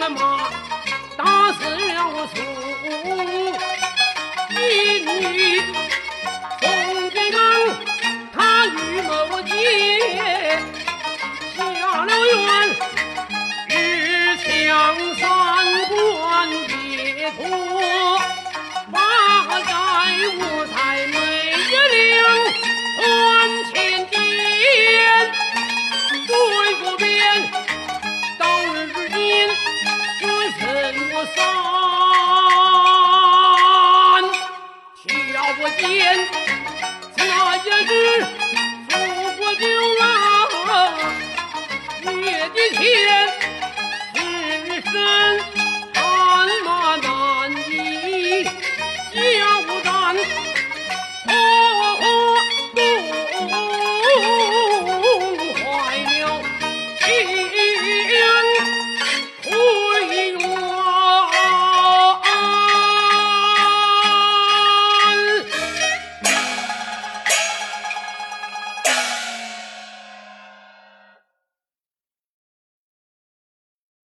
什么打死了我祖我见，下一日，祖国就郎日月的天，日月。